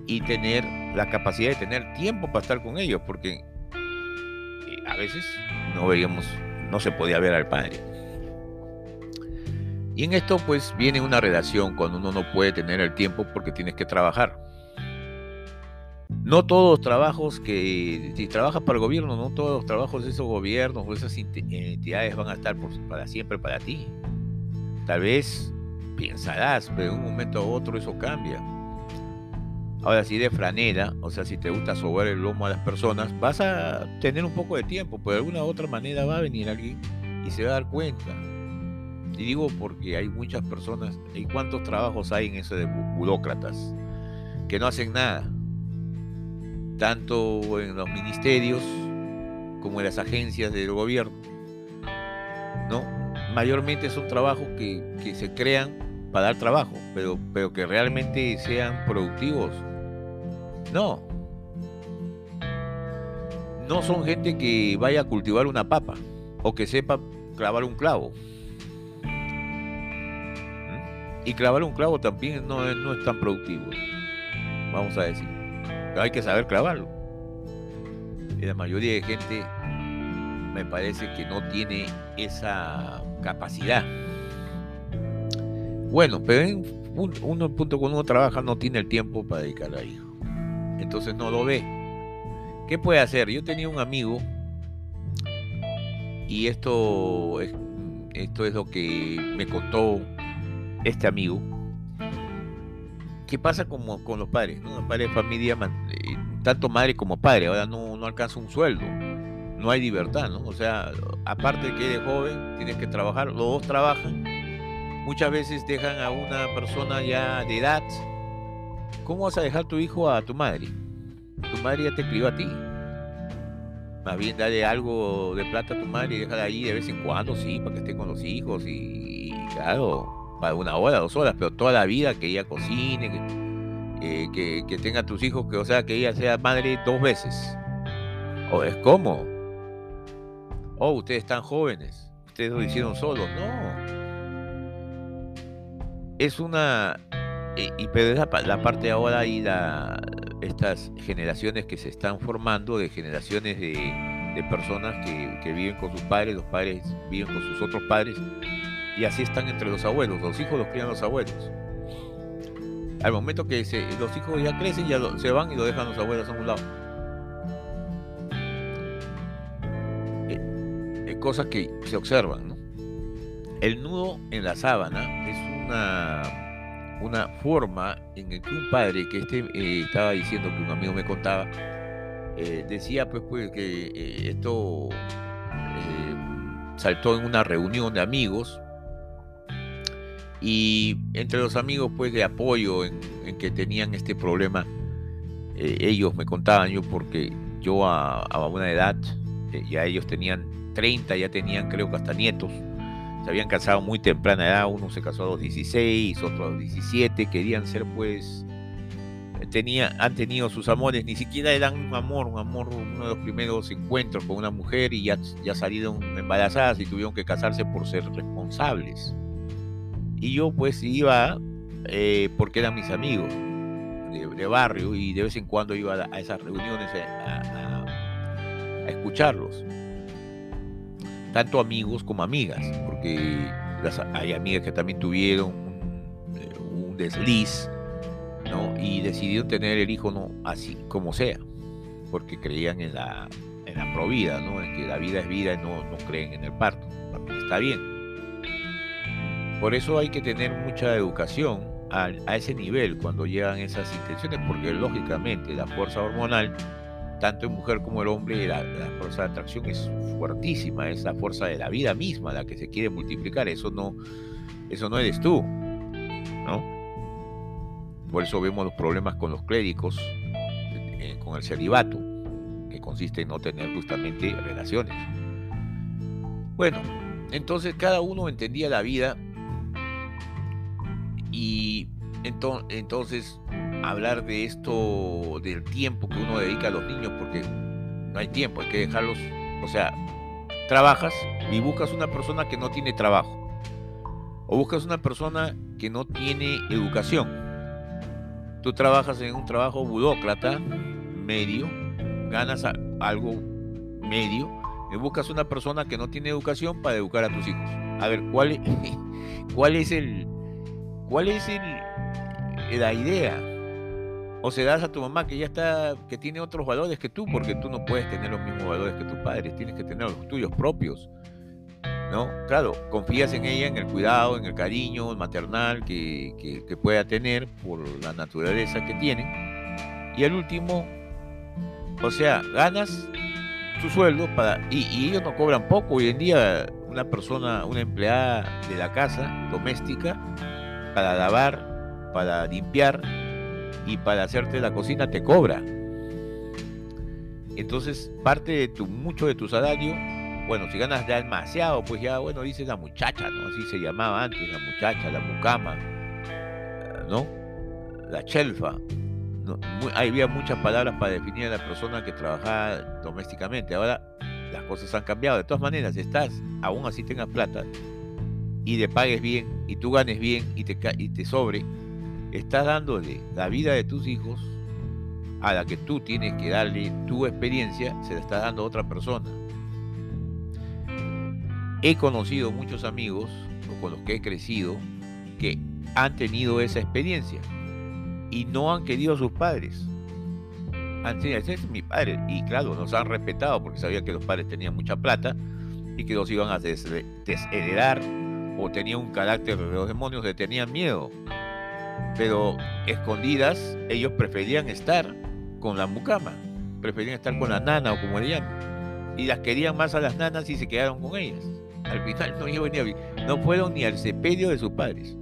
y tener la capacidad de tener tiempo para estar con ellos, porque eh, a veces no veíamos, no se podía ver al padre. Y en esto pues viene una relación cuando uno no puede tener el tiempo porque tienes que trabajar. No todos los trabajos que, si trabajas para el gobierno, no todos los trabajos de esos gobiernos o esas entidades van a estar para siempre para ti. Tal vez pensarás, pero en un momento u otro eso cambia. Ahora, si de franera, o sea, si te gusta sobar el lomo a las personas, vas a tener un poco de tiempo, pero de alguna u otra manera va a venir alguien y se va a dar cuenta. Y digo porque hay muchas personas, ¿y cuántos trabajos hay en eso de burócratas? Que no hacen nada. Tanto en los ministerios como en las agencias del gobierno. ¿No? Mayormente son trabajos que, se crean para dar trabajo, pero, pero que realmente sean productivos no. No son gente que vaya a cultivar una papa o que sepa clavar un clavo. ¿Mm? Y clavar un clavo también no es, no es tan productivo. Vamos a decir. Hay que saber clavarlo. Y la mayoría de gente me parece que no tiene esa capacidad. Bueno, pero uno punto cuando uno trabaja no tiene el tiempo para dedicar a hijo entonces no lo ve. ¿Qué puede hacer? Yo tenía un amigo Y esto es, esto es lo que me contó este amigo. ¿Qué pasa con, los padres? Los padres de familia, tanto madre como padre, ahora no, no alcanza un sueldo no hay libertad, ¿no? O sea, aparte de que eres joven, tienes que trabajar, los dos trabajan, muchas veces dejan a una persona ya de edad. ¿Cómo vas a dejar tu hijo a tu madre? Tu madre ya te crió a ti. Más bien dale algo de plata a tu madre y déjala ahí de vez en cuando, sí, para que esté con los hijos y, claro, para una hora, dos horas, pero toda la vida que ella cocine, que, eh, que, que tenga tus hijos, que o sea, que ella sea madre dos veces. O es como, oh, ustedes están jóvenes, ustedes lo hicieron solos. No. Es una... Y, pero es la, parte ahora y la, estas generaciones que se están formando, de generaciones de, personas que, viven con sus padres, los padres viven con sus otros padres, y así están entre los abuelos, los hijos los crían los abuelos. Al momento que los hijos ya crecen, ya se van y lo dejan los abuelos a un lado. cosas que se observan. ¿no? El nudo en la sábana es una, una forma en que un padre, que este eh, estaba diciendo que un amigo me contaba, eh, decía pues, pues que eh, esto saltó en una reunión de amigos y entre los amigos pues de apoyo en, que tenían este problema, ellos me contaban yo porque yo a, a una edad, ya ellos tenían 30 ya tenían creo que hasta nietos. Se habían casado muy temprana edad, uno se casó a los 16, otro a los 17, querían ser pues tenía, han tenido sus amores, ni siquiera eran un amor, un amor, uno de los primeros encuentros con una mujer y ya, ya salieron embarazadas y tuvieron que casarse por ser responsables. Y yo pues iba eh, porque eran mis amigos de, barrio y de vez en cuando iba a, esas reuniones a escucharlos tanto amigos como amigas, porque hay amigas que también tuvieron un, desliz, ¿no? Y decidieron tener el hijo no así como sea, porque creían en la, en la provida, ¿no? En que la vida es vida y no, no creen en el parto. Está bien. Por eso hay que tener mucha educación a, ese nivel cuando llegan esas intenciones, porque lógicamente la fuerza hormonal tanto en mujer como el hombre, la, fuerza de atracción es fuertísima, es la fuerza de la vida misma la que se quiere multiplicar, eso no, eso no eres tú, ¿no? Por eso vemos los problemas con los clérigos, eh, con el celibato, que consiste en no tener justamente relaciones. Bueno, entonces cada uno entendía la vida y entonces hablar de esto, del tiempo que uno dedica a los niños, porque no hay tiempo, hay que dejarlos, o sea, trabajas y buscas una persona que no tiene trabajo, o buscas una persona que no tiene educación. Tú trabajas en un trabajo burócrata, medio, ganas algo medio, y buscas una persona que no tiene educación para educar a tus hijos. A ver, ¿cuál, cuál es el, cuál es el, la idea? o se das a tu mamá que ya está, que tiene otros valores que tú, porque tú no puedes tener los mismos valores que tus padres, tienes que tener los tuyos propios. ¿No? Claro, confías en ella, en el cuidado, en el cariño maternal que, que, pueda tener por la naturaleza que tiene. Y el último, o sea, ganas tu sueldo para. Y, y, ellos no cobran poco. Hoy en día, una persona, una empleada de la casa doméstica, para lavar, para limpiar, y para hacerte la cocina te cobra. Entonces, parte de tu, mucho de tu salario, bueno, si ganas demasiado, pues ya, bueno, dices la muchacha, ¿no? Así se llamaba antes, la muchacha, la mucama, ¿no? La chelfa. No, había muchas palabras para definir a la persona que trabajaba domésticamente. Ahora las cosas han cambiado. De todas maneras, estás, aún así tengas plata y te pagues bien y tú ganes bien y te, y te sobre, estás dándole la vida de tus hijos a la que tú tienes que darle tu experiencia, se la está dando a otra persona. He conocido muchos amigos con los que he crecido que han tenido esa experiencia y no han querido a sus padres. Han ese es mi padre. Y claro, nos han respetado porque sabían que los padres tenían mucha plata y que los iban a desheredar o tenían un carácter de los demonios, le tenían miedo. Pero escondidas, ellos preferían estar con la mucama, preferían estar con la nana o como le Y las querían más a las nanas y se quedaron con ellas. Al final no, ni no fueron ni al sepelio de sus padres.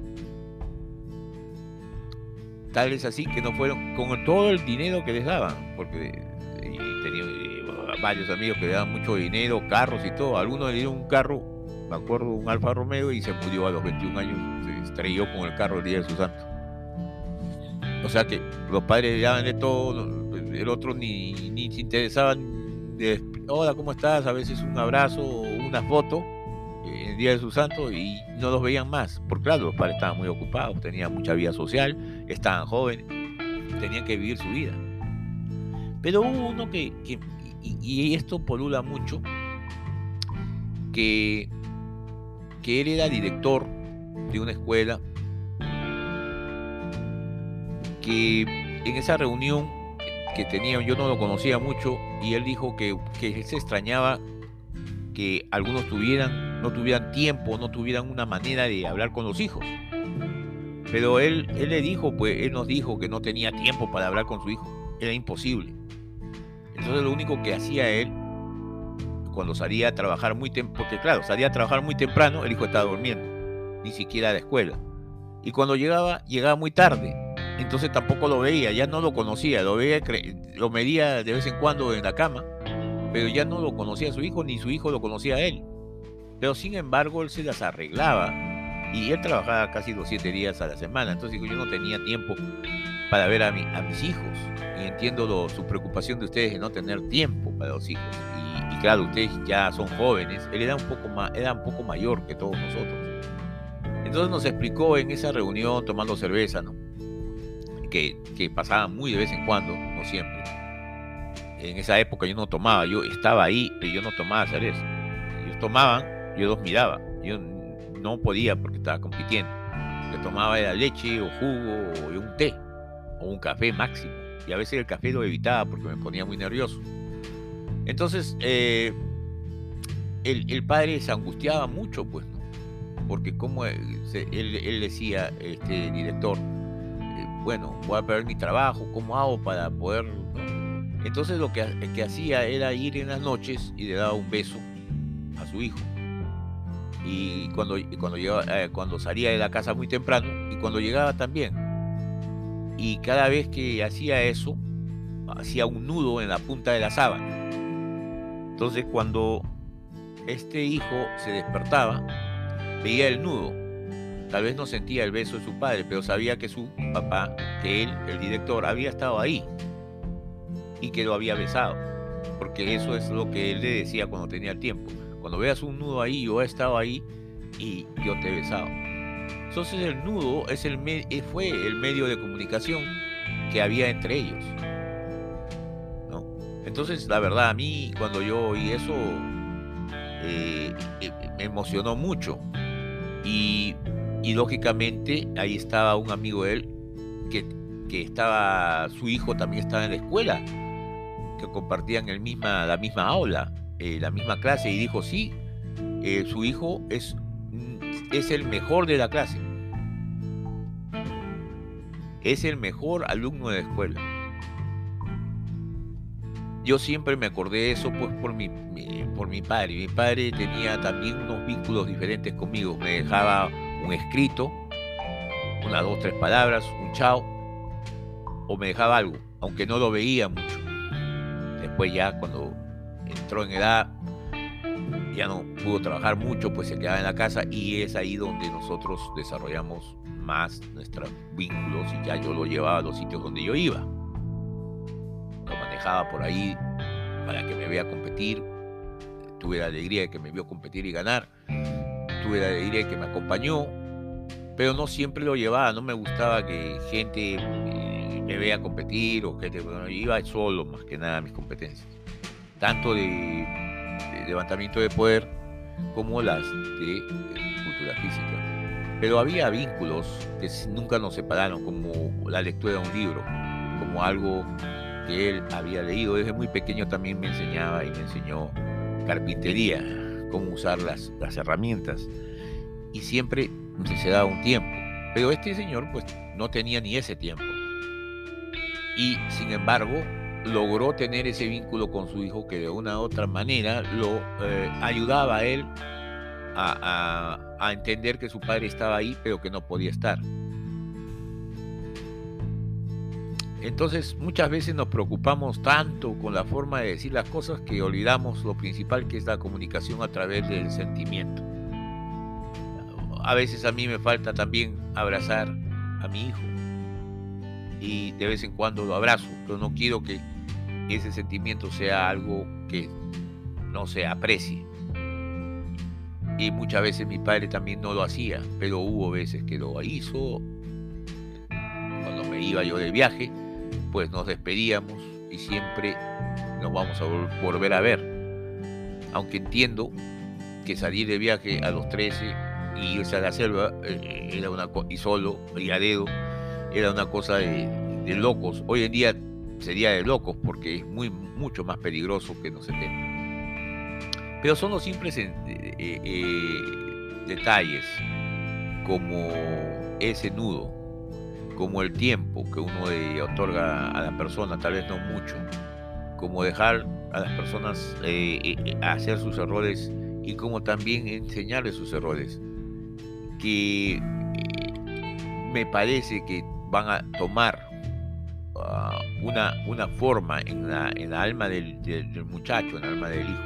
Tal es así que no fueron con todo el dinero que les daban, porque eh, tenía eh, varios amigos que le daban mucho dinero, carros y todo. Algunos le dieron un carro, me acuerdo, un Alfa Romeo y se murió a los 21 años, se estrelló con el carro el día de su santo. O sea que los padres daban de todo, el otro ni, ni se interesaban de, hola, ¿cómo estás? A veces un abrazo o una foto el día de su santo y no los veían más. Porque claro, los padres estaban muy ocupados, tenían mucha vida social, estaban jóvenes, tenían que vivir su vida. Pero hubo uno que, y, esto polula mucho, que, que él era director de una escuela, que en esa reunión que tenían, yo no lo conocía mucho, y él dijo que, que se extrañaba que algunos tuvieran, no tuvieran tiempo, no tuvieran una manera de hablar con los hijos. Pero él, él le dijo, pues él nos dijo que no tenía tiempo para hablar con su hijo. Era imposible. Entonces lo único que hacía él, cuando salía a trabajar muy temprano, porque claro, salía a trabajar muy temprano, el hijo estaba durmiendo, ni siquiera a la escuela. Y cuando llegaba, llegaba muy tarde. Entonces tampoco lo veía, ya no lo conocía, lo veía, lo medía de vez en cuando en la cama pero ya no lo conocía a su hijo ni su hijo lo conocía a él. Pero sin embargo él se las arreglaba y él trabajaba casi los siete días a la semana, entonces yo no tenía tiempo para ver a, a mis hijos y entiendo su preocupación de ustedes de no tener tiempo para los hijos. Y, claro, ustedes ya son jóvenes, él era un poco más, era un poco mayor que todos nosotros. Entonces nos explicó en esa reunión tomando cerveza, ¿no? Que, que pasaba muy de vez en cuando, no siempre en esa época yo no tomaba, yo estaba ahí, pero yo no tomaba cerveza. Ellos tomaban, yo los miraba. Yo no podía porque estaba compitiendo. Lo que tomaba era leche o jugo o un té o un café máximo. Y a veces el café lo evitaba porque me ponía muy nervioso. Entonces, eh, el, padre se angustiaba mucho, pues, ¿no? Porque como él, él, decía, este director, eh, bueno, voy a perder mi trabajo, ¿cómo hago para poder entonces lo que, hacía era ir en las noches y le daba un beso a su hijo. Y cuando, cuando, eh, cuando salía de la casa muy temprano y cuando llegaba también. Y cada vez que hacía eso, hacía un nudo en la punta de la sábana. Entonces cuando este hijo se despertaba, veía el nudo. Tal vez no sentía el beso de su padre, pero sabía que su papá, que él, el director, había estado ahí y que lo había besado. Porque eso es lo que él le decía cuando tenía tiempo. Cuando veas un nudo ahí, yo he estado ahí y yo te he besado. Entonces el nudo es el fue el medio de comunicación que había entre ellos. Entonces, la verdad, a mí cuando yo oí eso, eh, eh, me emocionó mucho. Y, lógicamente ahí estaba un amigo de él que, que estaba, su hijo también estaba en la escuela compartían el misma, la misma aula, eh, la misma clase, y dijo, sí, su hijo es, mm, es el mejor de la clase. Es el mejor alumno de la escuela. Yo siempre me acordé de eso pues por mi, por mi padre. Mi padre tenía también unos vínculos diferentes conmigo. Me dejaba un escrito, unas dos, tres palabras, un chao, o me dejaba algo, aunque no lo veía mucho. Después ya cuando entró en edad, ya no pudo trabajar mucho, pues se quedaba en la casa y es ahí donde nosotros desarrollamos más nuestros vínculos y ya yo lo llevaba a los sitios donde yo iba. Lo manejaba por ahí para que me vea competir. Tuve la alegría de que me vio competir y ganar. Tuve la alegría de que me acompañó, pero no siempre lo llevaba. No me gustaba que gente me vea competir o que iba solo más que nada a mis competencias, tanto de, levantamiento de poder como las de, cultura física. Pero había vínculos que nunca nos separaron, como la lectura de un libro, como algo que él había leído. Desde muy pequeño también me enseñaba y me enseñó carpintería, cómo usar las, las herramientas. Y siempre se daba un tiempo. Pero este señor pues no tenía ni ese tiempo. Y sin embargo logró tener ese vínculo con su hijo que de una u otra manera lo eh, ayudaba a él a, a entender que su padre estaba ahí pero que no podía estar. Entonces muchas veces nos preocupamos tanto con la forma de decir las cosas que olvidamos lo principal que es la comunicación a través del sentimiento. A veces a mí me falta también abrazar a mi hijo y de vez en cuando lo abrazo, pero no quiero que ese sentimiento sea algo que no se aprecie. Y muchas veces mi padre también no lo hacía, pero hubo veces que lo hizo. Cuando me iba yo de viaje, pues nos despedíamos y siempre nos vamos a volver a ver. Aunque entiendo que salir de viaje a los 13 y irse a la selva eh, era una y solo y a dedo era una cosa de, locos. Hoy en día sería de locos porque es muy mucho más peligroso que en los 70. Pero son los simples eh, eh, detalles como ese nudo como el tiempo que uno otorga a la persona, tal vez no mucho, como dejar a las personas eh, eh, hacer sus errores y como también enseñarles sus errores, que eh, me parece que van a tomar ah, una, una forma en la, en la alma del, muchacho, en el alma del hijo.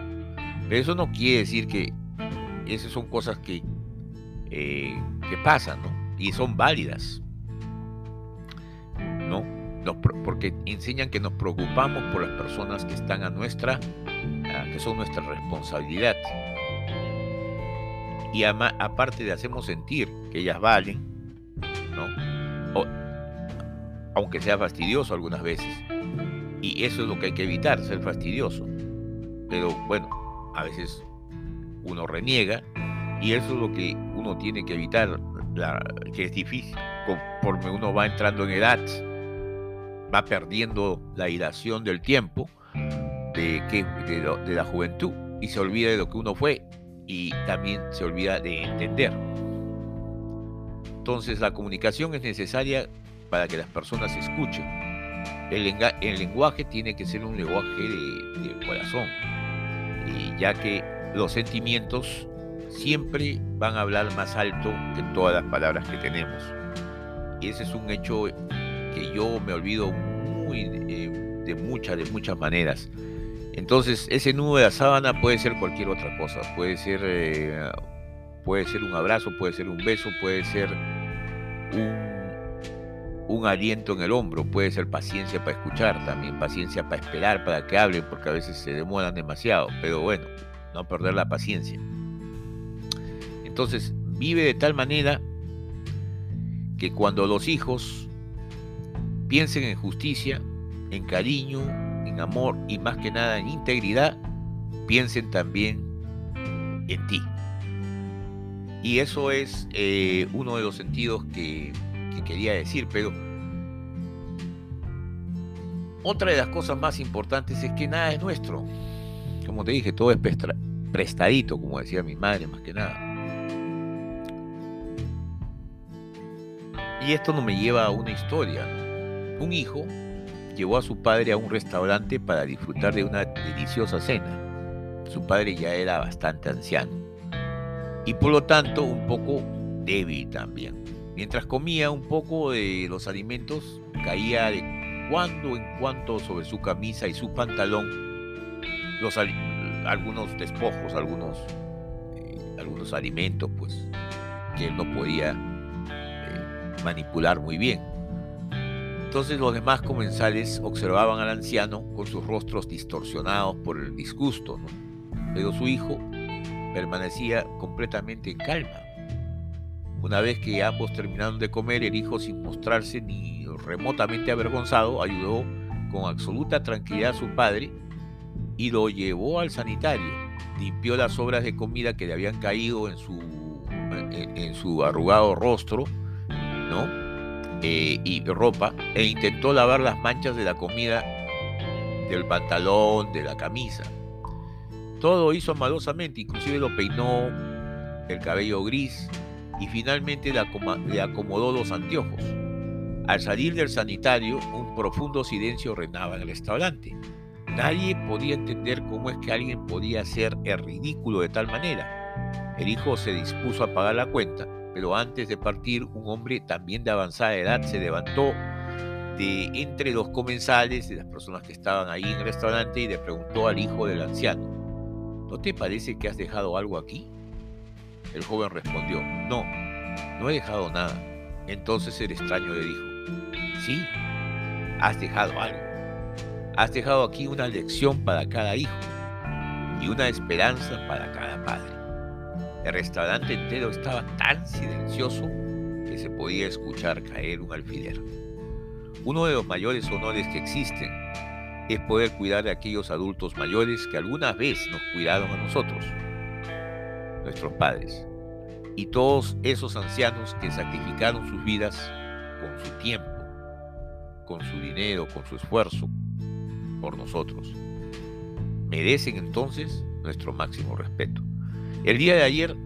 Pero eso no quiere decir que esas son cosas que, que pasan, ¿no? Y son válidas. Porque enseñan que nos preocupamos por las personas que están a nuestra, que son nuestra responsabilidad. Y aparte de hacemos sentir que ellas valen, ¿no? aunque sea fastidioso algunas veces. Y eso es lo que hay que evitar, ser fastidioso. Pero bueno, a veces uno reniega y eso es lo que uno tiene que evitar, que es difícil, conforme uno va entrando en edad va perdiendo la ilación del tiempo, de, que, de, la juventud, y se olvida de lo que uno fue y también se olvida de entender. Entonces la comunicación es necesaria para que las personas escuchen. El, lenguaje tiene que ser un lenguaje de, corazón, ya que los sentimientos siempre van a hablar más alto que todas las palabras que tenemos. Y ese es un hecho yo me olvido muy, eh, de muchas, de muchas maneras. Entonces, ese nudo de la sábana puede ser cualquier otra cosa. Puede ser, eh, puede ser un abrazo, puede ser un beso, puede ser un, un aliento en el hombro, puede ser paciencia para escuchar, también paciencia para esperar, para que hablen, porque a veces se demoran demasiado. Pero bueno, no perder la paciencia. Entonces, vive de tal manera que cuando los hijos Piensen en justicia, en cariño, en amor y más que nada en integridad. Piensen también en ti. Y eso es eh, uno de los sentidos que, quería decir, pero otra de las cosas más importantes es que nada es nuestro. Como te dije, todo es prestadito, como decía mi madre, más que nada. Y esto no me lleva a una historia. Un hijo llevó a su padre a un restaurante para disfrutar de una deliciosa cena. Su padre ya era bastante anciano y por lo tanto un poco débil también. Mientras comía un poco de los alimentos, caía de cuando en cuando sobre su camisa y su pantalón algunos despojos, algunos, eh, algunos alimentos pues, que él no podía eh, manipular muy bien. Entonces los demás comensales observaban al anciano con sus rostros distorsionados por el disgusto, pero su hijo permanecía completamente en calma. Una vez que ambos terminaron de comer, el hijo, sin mostrarse ni remotamente avergonzado, ayudó con absoluta tranquilidad a su padre y lo llevó al sanitario. Limpió las sobras de comida que le habían caído su, en su arrugado rostro, ¿no? Eh, y ropa e intentó lavar las manchas de la comida del pantalón, de la camisa. Todo hizo amadosamente, inclusive lo peinó el cabello gris y finalmente le acomodó los anteojos. Al salir del sanitario, un profundo silencio reinaba en el restaurante. Nadie podía entender cómo es que alguien podía hacer el ridículo de tal manera. El hijo se dispuso a pagar la cuenta, pero antes de partir, un hombre también de avanzada edad se levantó de entre los comensales, de las personas que estaban ahí en el restaurante, y le preguntó al hijo del anciano, ¿no te parece que has dejado algo aquí? El joven respondió, no, no he dejado nada. Entonces el extraño le dijo, sí, has dejado algo. Has dejado aquí una lección para cada hijo y una esperanza para cada padre. El restaurante entero estaba tan silencioso que se podía escuchar caer un alfiler. Uno de los mayores honores que existen es poder cuidar de aquellos adultos mayores que alguna vez nos cuidaron a nosotros, nuestros padres, y todos esos ancianos que sacrificaron sus vidas con su tiempo, con su dinero, con su esfuerzo, por nosotros. Merecen entonces nuestro máximo respeto. El día de ayer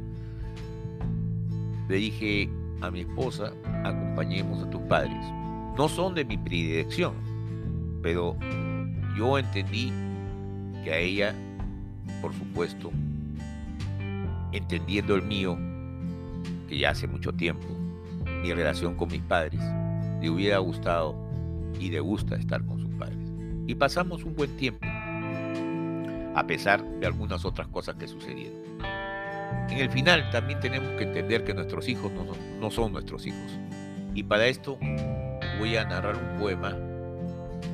le dije a mi esposa, acompañemos a tus padres. No son de mi predilección, pero yo entendí que a ella, por supuesto, entendiendo el mío, que ya hace mucho tiempo, mi relación con mis padres, le hubiera gustado y le gusta estar con sus padres. Y pasamos un buen tiempo, a pesar de algunas otras cosas que sucedieron. En el final también tenemos que entender que nuestros hijos no son, nuestros hijos. Y para esto voy a narrar un poema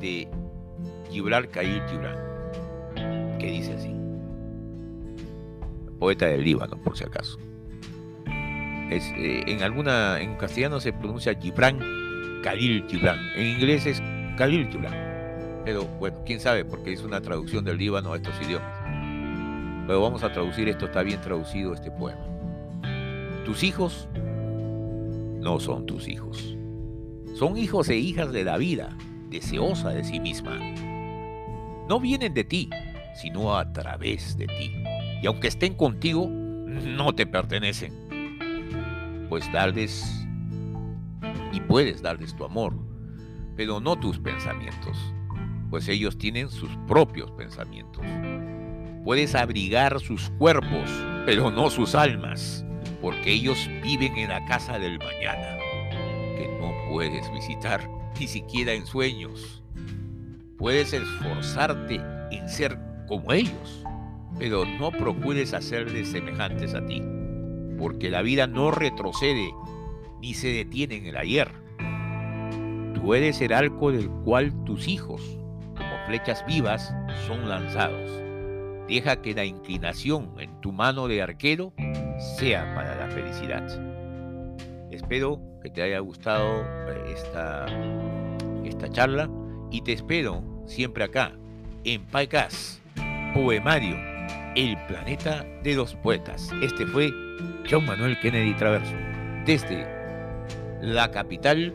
de Gibral Khalil Gibran, que dice así. Poeta del Líbano, por si acaso. Eh, en alguna, en castellano se pronuncia Gibran Khalil Gibran. En inglés es Khalil Gibran. Pero bueno, quién sabe, porque es una traducción del Líbano a estos idiomas. Pero vamos a traducir esto, está bien traducido este poema. Tus hijos no son tus hijos. Son hijos e hijas de la vida, deseosa de sí misma no vienen de ti, sino a través de ti. Y aunque estén contigo, no te pertenecen. Pues darles y puedes darles tu amor, pero no tus pensamientos, pues ellos tienen sus propios pensamientos. Puedes abrigar sus cuerpos, pero no sus almas, porque ellos viven en la casa del mañana, que no puedes visitar ni siquiera en sueños. Puedes esforzarte en ser como ellos, pero no procures hacerles semejantes a ti, porque la vida no retrocede ni se detiene en el ayer. Tú eres el arco del cual tus hijos, como flechas vivas, son lanzados. Deja que la inclinación en tu mano de arquero sea para la felicidad. Espero que te haya gustado eh, esta, esta charla y te espero siempre acá, en Paicas, Poemario, el planeta de los poetas. Este fue John Manuel Kennedy Traverso, desde la capital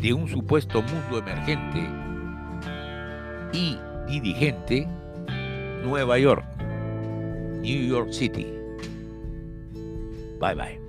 de un supuesto mundo emergente y dirigente, Nueva York, New York City. Bye bye.